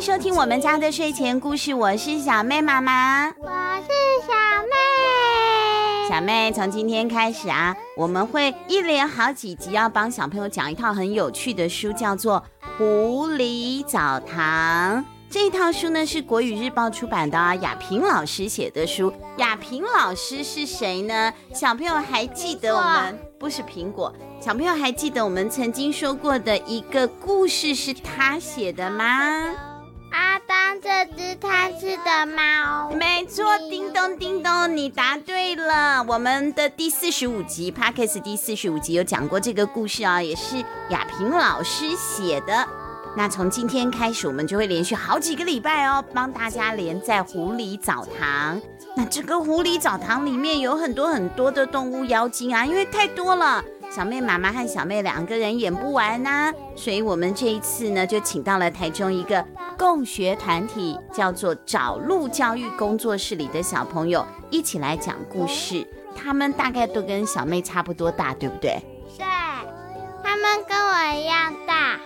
迎收听我们家的睡前故事，我是小妹妈妈，我是小妹。小妹，从今天开始啊，我们会一连好几集要帮小朋友讲一套很有趣的书，叫做《狐狸澡堂》。这一套书呢是国语日报出版的啊，亚萍老师写的书。亚平老师是谁呢？小朋友还记得我们不是苹果？小朋友还记得我们曾经说过的一个故事是他写的吗？这只贪吃的猫。没错，叮咚叮咚，你答对了。我们的第四十五集 Podcast 第四十五集有讲过这个故事啊，也是雅萍老师写的。那从今天开始，我们就会连续好几个礼拜哦，帮大家连在狐狸澡堂。那这个狐狸澡堂里面有很多很多的动物妖精啊，因为太多了，小妹妈妈和小妹两个人演不完呐。所以我们这一次呢，就请到了台中一个共学团体，叫做找路教育工作室里的小朋友一起来讲故事。他们大概都跟小妹差不多大，对不对？对，他们跟我一样大。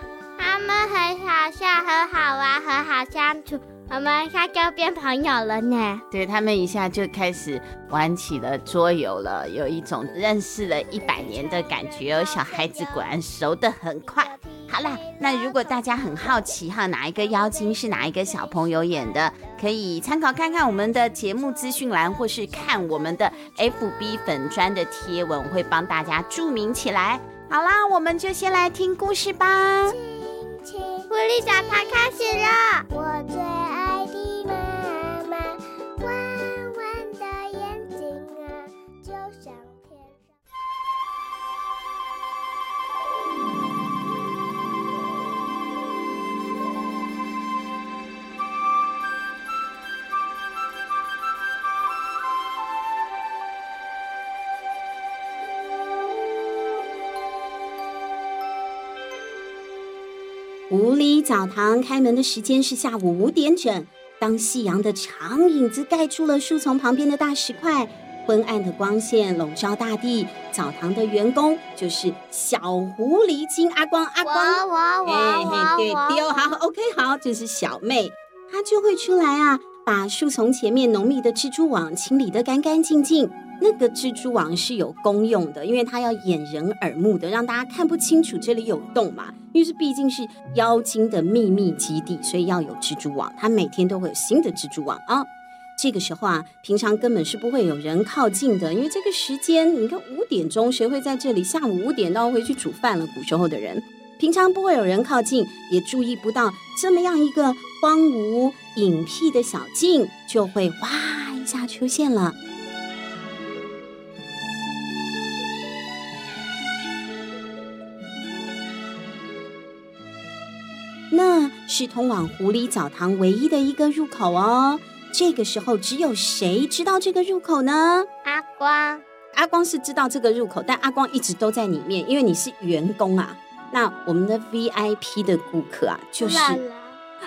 他们很好笑，很好玩，很好相处。我们一下就变朋友了呢。对，他们一下就开始玩起了桌游了，有一种认识了一百年的感觉哦。小孩子果然熟得很快。好啦，那如果大家很好奇哈，哪一个妖精是哪一个小朋友演的，可以参考看看我们的节目资讯栏，或是看我们的 FB 粉砖的贴文，会帮大家注明起来。好啦，我们就先来听故事吧。狐狸澡堂开始了。我最澡堂开门的时间是下午五点整。当夕阳的长影子盖住了树丛旁边的大石块，昏暗的光线笼罩大地。澡堂的员工就是小狐狸精阿光，阿光，我我我嘿对丢好，OK，好，就是小妹，她就会出来啊，把树丛前面浓密的蜘蛛网清理得干干净净。那个蜘蛛网是有功用的，因为它要掩人耳目的，让大家看不清楚这里有洞嘛。因为这毕竟是妖精的秘密基地，所以要有蜘蛛网。它每天都会有新的蜘蛛网啊。这个时候啊，平常根本是不会有人靠近的，因为这个时间，你看五点钟，谁会在这里？下午五点都要回去煮饭了。古时候的人，平常不会有人靠近，也注意不到这么样一个荒芜隐僻的小径，就会哇一下出现了。那是通往狐狸澡堂唯一的一个入口哦。这个时候，只有谁知道这个入口呢？阿光，阿光是知道这个入口，但阿光一直都在里面，因为你是员工啊。那我们的 VIP 的顾客啊，就是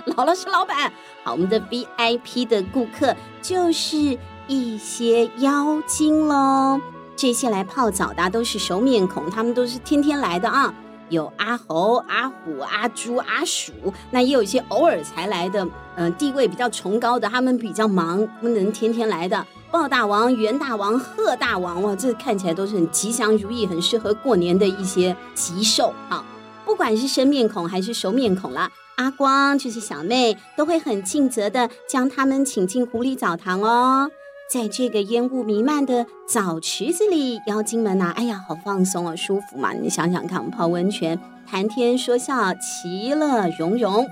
姥姥，是老板。好，我们的 VIP 的顾客就是一些妖精喽。这些来泡澡的都是熟面孔，他们都是天天来的啊。有阿猴、阿虎、阿猪、阿鼠，那也有一些偶尔才来的，嗯、地位比较崇高的，他们比较忙，不能天天来的。豹大王、猿大王、鹤大王，哇，这看起来都是很吉祥如意、很适合过年的一些吉兽啊。不管是生面孔还是熟面孔啦，阿光就是小妹，都会很尽责的将他们请进狐狸澡堂哦。在这个烟雾弥漫的澡池子里，妖精们呐、哎呀，好放松啊，舒服嘛！你想想看，泡温泉，谈天说笑，其乐融融。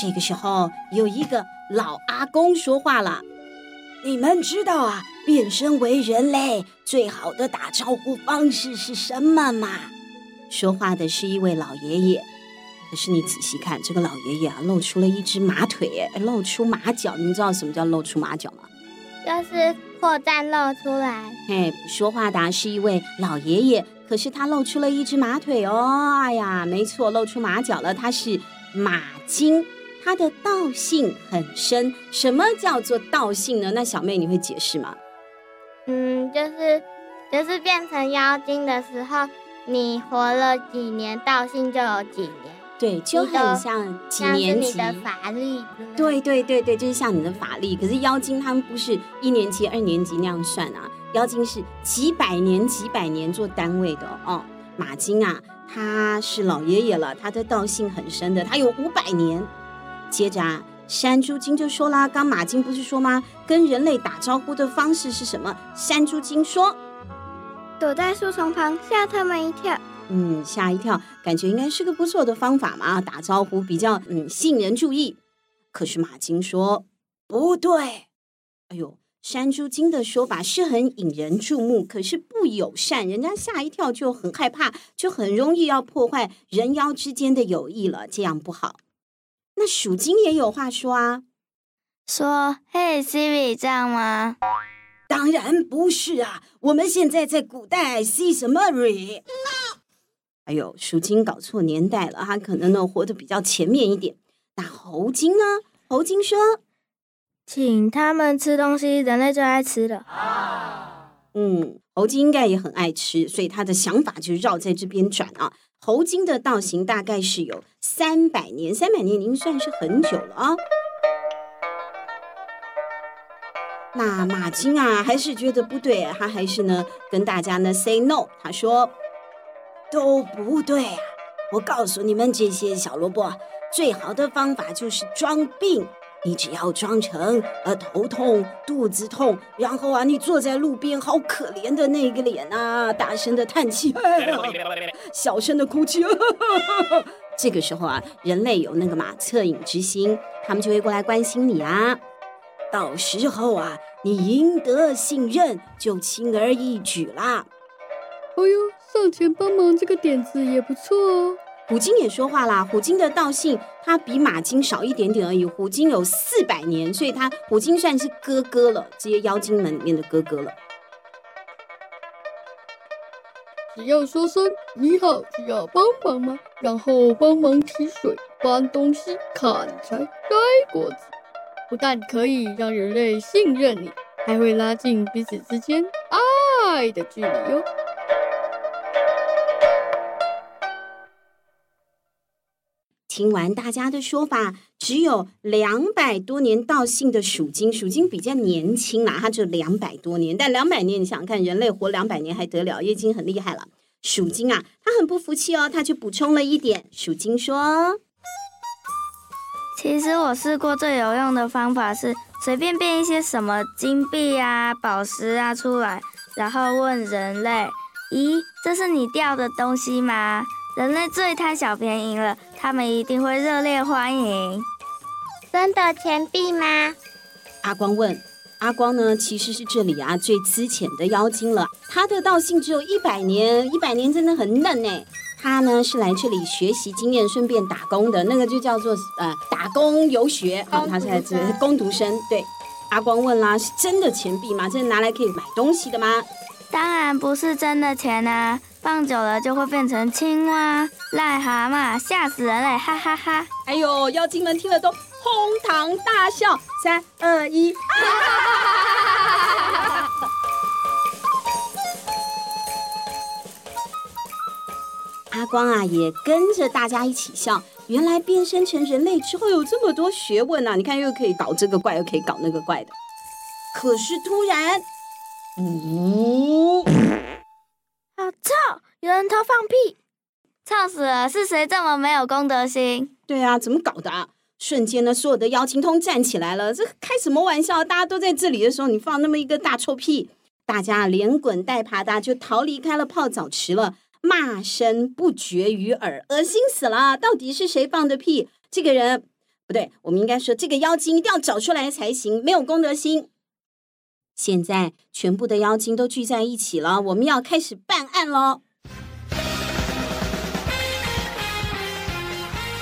这个时候，有一个老阿公说话了：“你们知道啊，变身为人类最好的打招呼方式是什么吗？”说话的是一位老爷爷。可是你仔细看，这个老爷爷啊，露出了一只马腿，哎，露出马脚。你们知道什么叫露出马脚吗？就是破绽露出来。哎，说话的是一位老爷爷，可是他露出了一只马腿哦。哎呀，没错，露出马脚了。他是马精，他的道性很深。什么叫做道性呢？那小妹你会解释吗？嗯，就是就是变成妖精的时候。你活了几年，道性就有几年。对，就很像几年级。的法力。对对对对，就是像你的法力。可是妖精他们不是一年级、二年级那样算啊，妖精是几百年、几百年做单位的哦。马金啊，他是老爷爷了，他的道性很深的，他有五百年。接着啊，山猪精就说啦，刚马金不是说吗？跟人类打招呼的方式是什么？山猪精说：躲在树丛旁，吓他们一跳。嗯，吓一跳，感觉应该是个不错的方法嘛，打招呼比较嗯吸引人注意。可是马金说不对，哎呦，山猪精的说法是很引人注目，可是不友善，人家吓一跳就很害怕，就很容易要破坏人妖之间的友谊了，这样不好。那鼠精也有话说啊，说嘿，Siri 这样吗？当然不是啊，我们现在在古代，See 什么 Siri？哎呦，鼠精搞错年代了，他可能呢活得比较前面一点。那猴精呢？猴精说：“请他们吃东西，人类最爱吃的。”嗯，猴精应该也很爱吃，所以他的想法就绕在这边转啊。猴精的道行大概是有三百年，三百年已经算是很久了啊。那马精啊，还是觉得不对，他还是呢跟大家呢 say no，他说。都不对啊！我告诉你们这些小萝卜，最好的方法就是装病。你只要装成呃头痛、肚子痛，然后啊，你坐在路边，好可怜的那个脸啊，大声的叹气，小声的哭泣。这个时候啊，人类有那个嘛恻隐之心，他们就会过来关心你啊。到时候啊，你赢得信任就轻而易举啦。哎呦！上前帮忙这个点子也不错哦。虎鲸也说话啦，虎鲸的道性它比马鲸少一点点而已。虎鲸有四百年，所以它虎鲸算是哥哥了，这些妖精们里面的哥哥了。只要说声你好，需要帮忙吗？然后帮忙提水、搬东西、砍柴、摘果子，不但可以让人类信任你，还会拉近彼此之间爱的距离哟。听完大家的说法，只有两百多年道姓的鼠精，鼠精比较年轻啦，它只有两百多年。但两百年，你想看，人类活两百年还得了？已经很厉害了。鼠精啊，他很不服气哦，他就补充了一点。鼠精说：“其实我试过最有用的方法是随便变一些什么金币啊、宝石啊出来，然后问人类：‘咦，这是你掉的东西吗？’”人类最贪小便宜了，他们一定会热烈欢迎。真的钱币吗？阿光问。阿光呢，其实是这里啊最资浅的妖精了，他的道性只有一百年，一百年真的很嫩呢。他呢是来这里学习经验，顺便打工的，那个就叫做呃打工游学啊。他才是工读生。对，阿光问啦，是真的钱币吗？这是拿来可以买东西的吗？当然不是真的钱啊。放久了就会变成青蛙、癞蛤蟆，吓死人嘞！哈哈哈，哈！哎呦，妖精们听了都哄堂大笑。三二一，哈哈哈！阿光啊，也跟着大家一起笑。原来变身成人类之后有这么多学问呐、啊！你看，又可以搞这个怪，又可以搞那个怪的。可是突然，呜、嗯！操！有人偷放屁，臭死了！是谁这么没有公德心？对啊，怎么搞的啊？瞬间呢，所有的妖精通站起来了。这开什么玩笑？大家都在这里的时候，你放那么一个大臭屁，大家连滚带爬的就逃离开了泡澡池了，骂声不绝于耳，恶心死了！到底是谁放的屁？这个人不对，我们应该说这个妖精一定要找出来才行，没有公德心。现在全部的妖精都聚在一起了，我们要开始办案喽！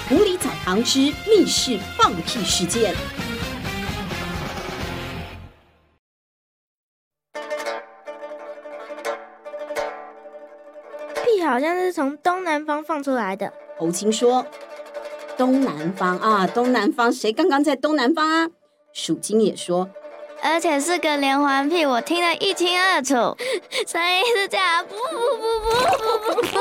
狐狸澡堂之密室放屁事件。屁好像是从东南方放出来的。猴精说：“东南方啊，东南方，谁刚刚在东南方啊？”鼠精也说。而且是个连环屁，我听得一清二楚，声音是这样，不不不不不不。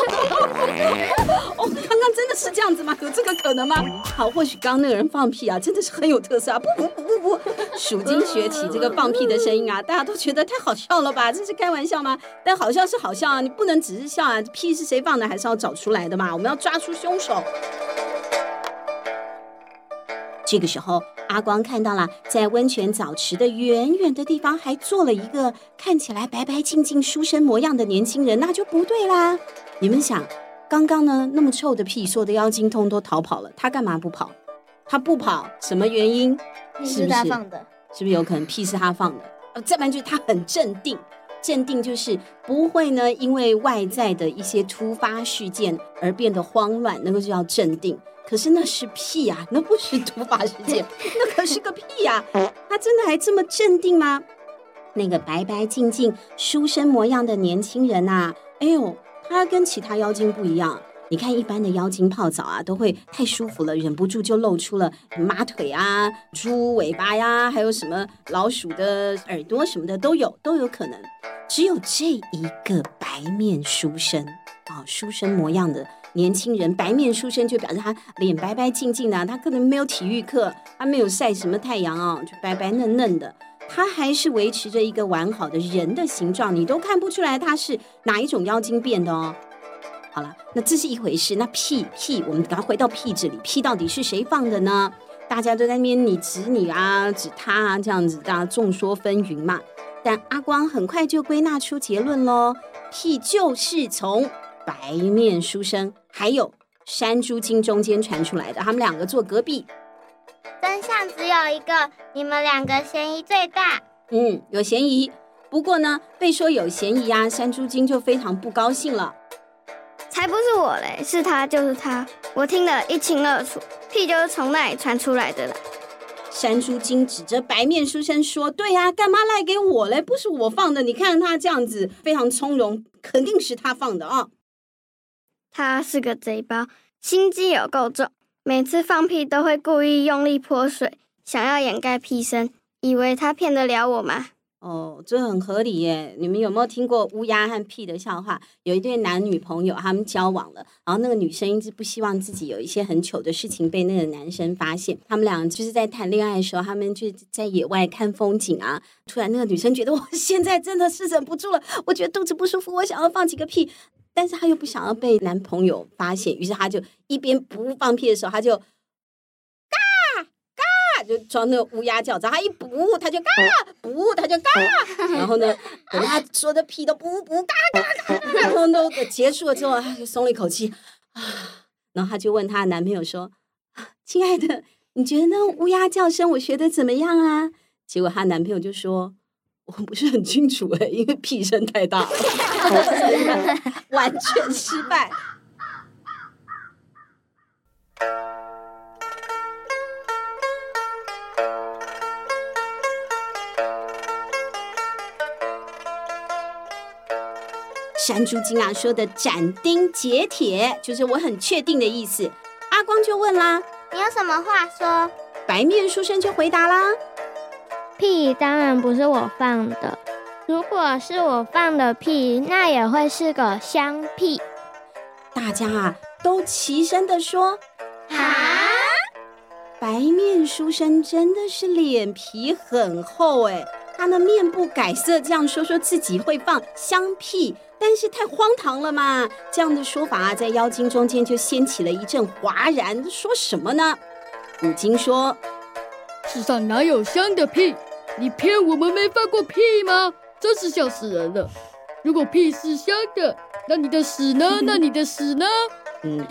哦，刚刚真的是这样子吗？有这个可能吗？好，或许刚刚那个人放屁啊，真的是很有特色啊！不不不不不，鼠精学起这个放屁的声音啊，大家都觉得太好笑了吧？这是开玩笑吗？但好笑是好笑啊，你不能只是笑啊，屁是谁放的，还是要找出来的嘛？我们要抓出凶手。这个时候，阿光看到了，在温泉澡池的远远的地方，还坐了一个看起来白白净净、书生模样的年轻人，那就不对啦。你们想，刚刚呢，那么臭的屁，所有的妖精通都逃跑了，他干嘛不跑？他不跑，什么原因？是他放的，是不是有可能屁是他放的？呃，再半句他很镇定，镇定就是不会呢，因为外在的一些突发事件而变得慌乱，那个就叫镇定。可是那是屁呀、啊，那不是突发事件，那可是个屁呀、啊！他真的还这么镇定吗？那个白白净净、书生模样的年轻人呐、啊，哎呦，他跟其他妖精不一样。你看，一般的妖精泡澡啊，都会太舒服了，忍不住就露出了马腿啊、猪尾巴呀，还有什么老鼠的耳朵什么的都有，都有可能。只有这一个白面书生啊、书生模样的。年轻人白面书生就表示他脸白白净净的，他可能没有体育课，他没有晒什么太阳啊，就白白嫩嫩的，他还是维持着一个完好的人的形状，你都看不出来他是哪一种妖精变的哦。好了，那这是一回事，那屁屁，我们赶快回到屁这里，屁到底是谁放的呢？大家都在那边你指你啊，指他啊，这样子大家众说纷纭嘛。但阿光很快就归纳出结论喽，屁就是从。白面书生还有山猪精中间传出来的，他们两个坐隔壁。真相只有一个，你们两个嫌疑最大。嗯，有嫌疑。不过呢，被说有嫌疑啊，山猪精就非常不高兴了。才不是我嘞，是他就是他，我听得一清二楚，屁就是从那里传出来的了。山猪精指着白面书生说：“对呀、啊，干嘛赖给我嘞？不是我放的，你看他这样子非常从容，肯定是他放的啊。”他是个贼包，心机有够重，每次放屁都会故意用力泼水，想要掩盖屁声，以为他骗得了我吗？哦，这很合理耶。你们有没有听过乌鸦和屁的笑话？有一对男女朋友，他们交往了，然后那个女生一直不希望自己有一些很糗的事情被那个男生发现。他们俩就是在谈恋爱的时候，他们就在野外看风景啊。突然，那个女生觉得 我现在真的是忍不住了，我觉得肚子不舒服，我想要放几个屁。但是她又不想要被男朋友发现，于是她就一边不放屁的时候，她就，就装那个乌鸦叫。然后他一补，他就嘎补，他就嘎。然后呢，等他说的屁都不不嘎嘎嘎，然后都结束了之后，他就松了一口气啊。然后他就问他男朋友说：“亲爱的，你觉得那乌鸦叫声我学的怎么样啊？”结果她男朋友就说。我不是很清楚哎，因为屁声太大了，完全失败。山猪精啊说的斩钉截铁，就是我很确定的意思。阿光就问啦：“你有什么话说？”白面书生就回答啦。屁当然不是我放的，如果是我放的屁，那也会是个香屁。大家啊都齐声的说：“啊！”白面书生真的是脸皮很厚哎，他的面不改色这样说说自己会放香屁，但是太荒唐了嘛！这样的说法啊，在妖精中间就掀起了一阵哗然。说什么呢？五精说：“世上哪有香的屁？”你骗我们没放过屁吗？真是笑死人了！如果屁是香的，那你的屎呢？那你的屎呢？嗯，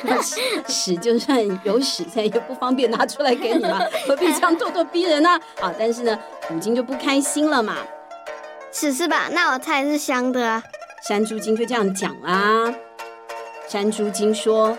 屎就算有屎在，也不方便拿出来给你嘛，何必这样咄咄逼人呢？啊！但是呢，虎鲸就不开心了嘛。屎是吧？那我猜是香的啊。山猪精就这样讲啦。山猪精说：“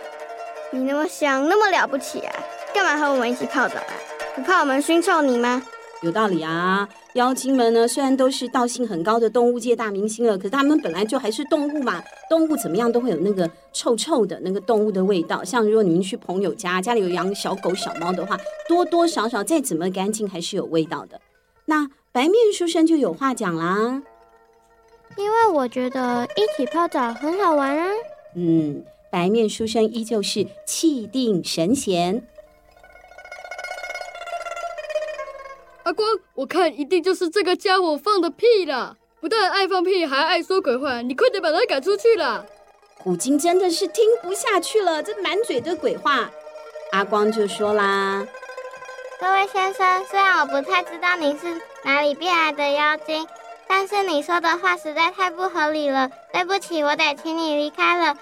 你那么香，那么了不起啊？干嘛和我们一起泡澡啊？不怕我们熏臭你吗？”有道理啊！妖精们呢，虽然都是道性很高的动物界大明星了，可是他们本来就还是动物嘛。动物怎么样都会有那个臭臭的那个动物的味道。像如果你们去朋友家，家里有养小狗小猫的话，多多少少再怎么干净还是有味道的。那白面书生就有话讲啦。因为我觉得一起泡澡很好玩啊。嗯，白面书生依旧是气定神闲。光，我看一定就是这个家伙放的屁啦！不但爱放屁，还爱说鬼话，你快点把他赶出去啦！虎鲸真的是听不下去了，这满嘴的鬼话。阿光就说啦：“各位先生，虽然我不太知道你是哪里变来的妖精。”但是你说的话实在太不合理了，对不起，我得请你离开了。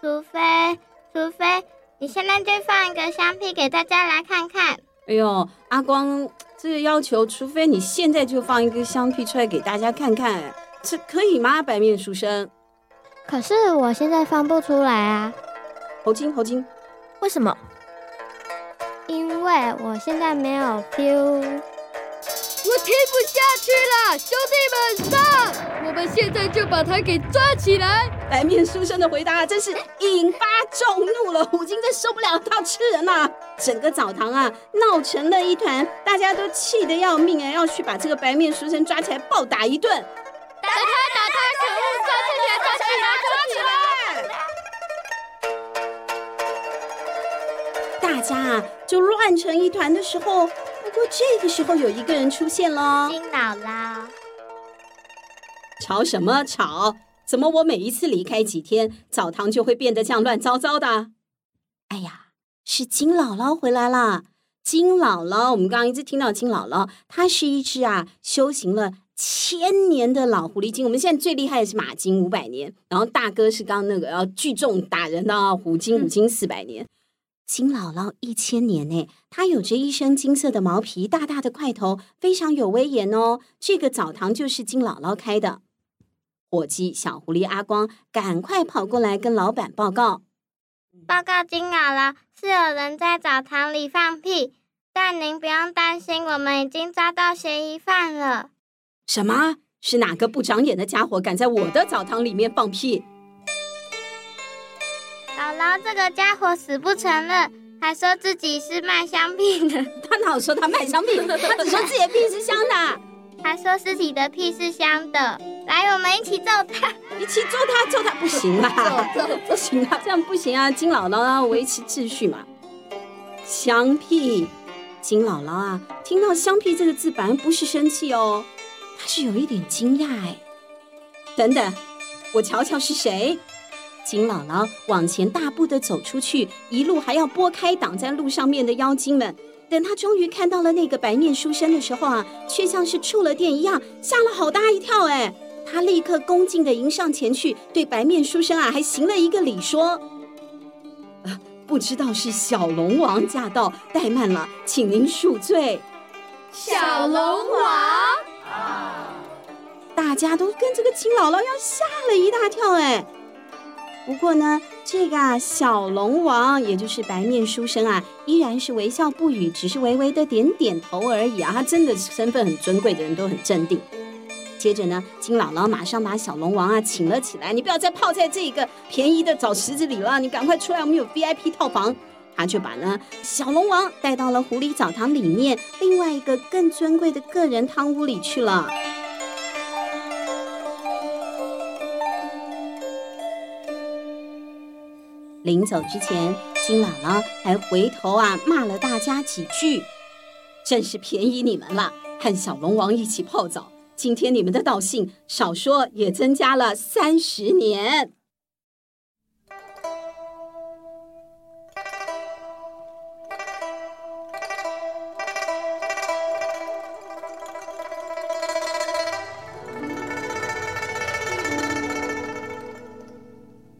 除非，除非你现在就放一个香屁给大家来看看。哎呦，阿光，这个要求，除非你现在就放一个香屁出来给大家看看，这可以吗？白面书生。可是我现在放不出来啊。猴精，猴精，为什么？因为我现在没有 feel。我听不下去了，兄弟们上！我们现在就把他给抓起来。白面书生的回答真是引发众怒了，虎鲸真受不了，他要吃人了。整个澡堂啊闹成了一团，大家都气得要命啊，要去把这个白面书生抓起来暴打一顿。打他，打他，可恶！抓起来，抓起来，抓起来！大家啊就乱成一团的时候。这个时候有一个人出现了，金姥姥。吵什么吵？怎么我每一次离开几天，澡堂就会变得这样乱糟糟的？哎呀，是金姥姥回来了。金姥姥，我们刚刚一直听到金姥姥，她是一只啊修行了千年的老狐狸精。我们现在最厉害的是马精五百年，然后大哥是刚刚那个要聚众打人的虎精，虎精四百年。嗯金姥姥一千年呢，她有着一身金色的毛皮，大大的块头，非常有威严哦。这个澡堂就是金姥姥开的。伙计小狐狸阿光赶快跑过来跟老板报告：报告金姥姥，是有人在澡堂里放屁，但您不用担心，我们已经抓到嫌疑犯了。什么？是哪个不长眼的家伙敢在我的澡堂里面放屁？姥姥，这个家伙死不承认，还说自己是卖香屁的。他哪有说他卖香屁？他只说自己的屁是香的，还说自己的屁是香的。来，我们一起揍他！一起揍他，揍他不行啦，不行啊，这样不行啊！金姥姥要维持秩序嘛。香屁，金姥姥啊，听到香屁这个字，反而不是生气哦，他是有一点惊讶哎。等等，我瞧瞧是谁。金姥姥往前大步的走出去，一路还要拨开挡在路上面的妖精们。等他终于看到了那个白面书生的时候啊，却像是触了电一样，吓了好大一跳。哎，他立刻恭敬的迎上前去，对白面书生啊还行了一个礼，说：“啊，不知道是小龙王驾到，怠慢了，请您恕罪。”小龙王，大家都跟这个金姥姥要吓了一大跳。哎。不过呢，这个啊，小龙王，也就是白面书生啊，依然是微笑不语，只是微微的点点头而已啊。他真的身份很尊贵的人都很镇定。接着呢，金姥姥马上把小龙王啊请了起来，你不要再泡在这个便宜的澡池子里了，你赶快出来，我们有 VIP 套房。他就把呢小龙王带到了狐狸澡堂里面另外一个更尊贵的个人汤屋里去了。临走之前，金姥姥还回头啊骂了大家几句，真是便宜你们了，和小龙王一起泡澡。今天你们的道行，少说也增加了三十年。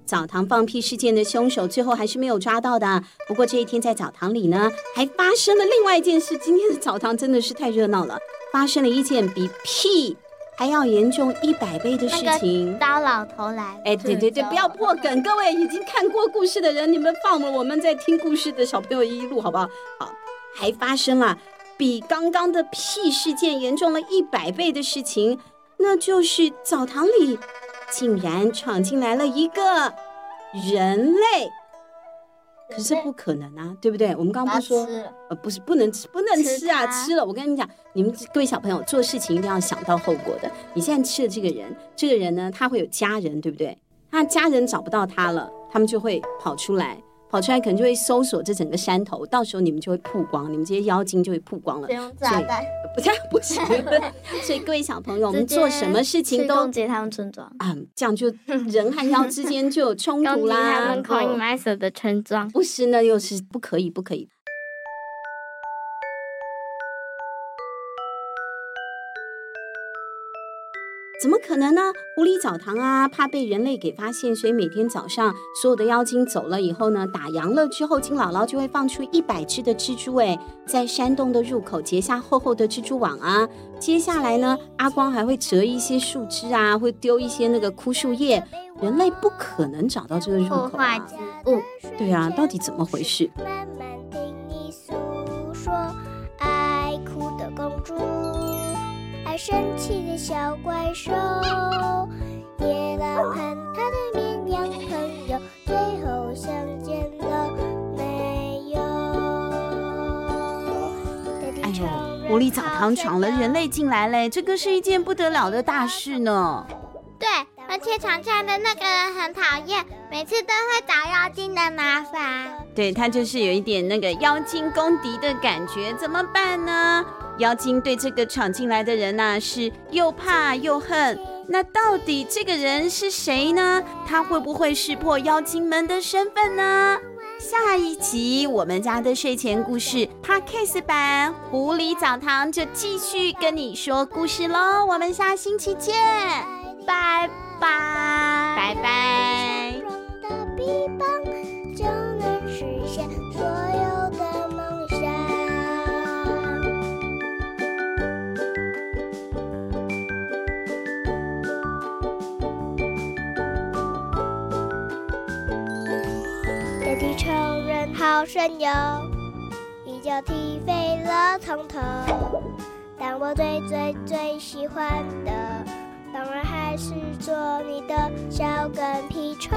澡堂放屁事件的凶手最后还是没有抓到的。不过这一天在澡堂里呢，还发生了另外一件事。今天的澡堂真的是太热闹了，发生了一件比屁还要严重一百倍的事情。刀老头来！哎，对对对，不要破梗，各位已经看过故事的人，你们放了我们在听故事的小朋友一路好不好？好，还发生了比刚刚的屁事件严重了一百倍的事情，那就是澡堂里。竟然闯进来了一个人类！可是不可能啊，对不对？我们刚刚不是说，呃，不是不能吃，不能吃啊，吃，吃了，我跟你讲，你们各位小朋友做事情一定要想到后果的。你现在吃了这个人，这个人呢，他会有家人，对不对？他家人找不到他了，他们就会跑出来。跑出来可能就会搜索这整个山头，到时候你们就会曝光，你们这些妖精就会曝光了。不用炸弹，不这样不行。所以各位小朋友，我们做什么事情都攻击他们村庄啊，这样就人和妖之间就有冲突啦。攻击他们 Coinmaster 的村庄，不是呢，又是不可以，不可以。怎么可能呢？狐狸澡堂啊，怕被人类给发现，所以每天早上所有的妖精走了以后呢，打烊了之后，金姥姥就会放出一百只的蜘蛛，哎，在山洞的入口结下厚厚的蜘蛛网啊。接下来呢，阿光还会折一些树枝啊，会丢一些那个枯树叶，人类不可能找到这个入口啊。对啊，到底怎么回事？生气的小怪兽，野狼和他的绵羊朋友，最后相见了没有？哎呦，狐狸澡堂闯了人类进来嘞，这个是一件不得了的大事呢。对，而且闯进来的那个人很讨厌，每次都会找妖精的麻烦。对，他就是有一点那个妖精公敌的感觉，怎么办呢？妖精对这个闯进来的人呐、啊，是又怕又恨。那到底这个人是谁呢？他会不会识破妖精们的身份呢？下一集我们家的睡前故事 Podcast 版《狐狸澡堂》就继续跟你说故事喽。我们下星期见，拜拜，拜拜。好神勇，一脚踢飞了从头。但我最最最喜欢的，当然还是做你的小跟屁虫。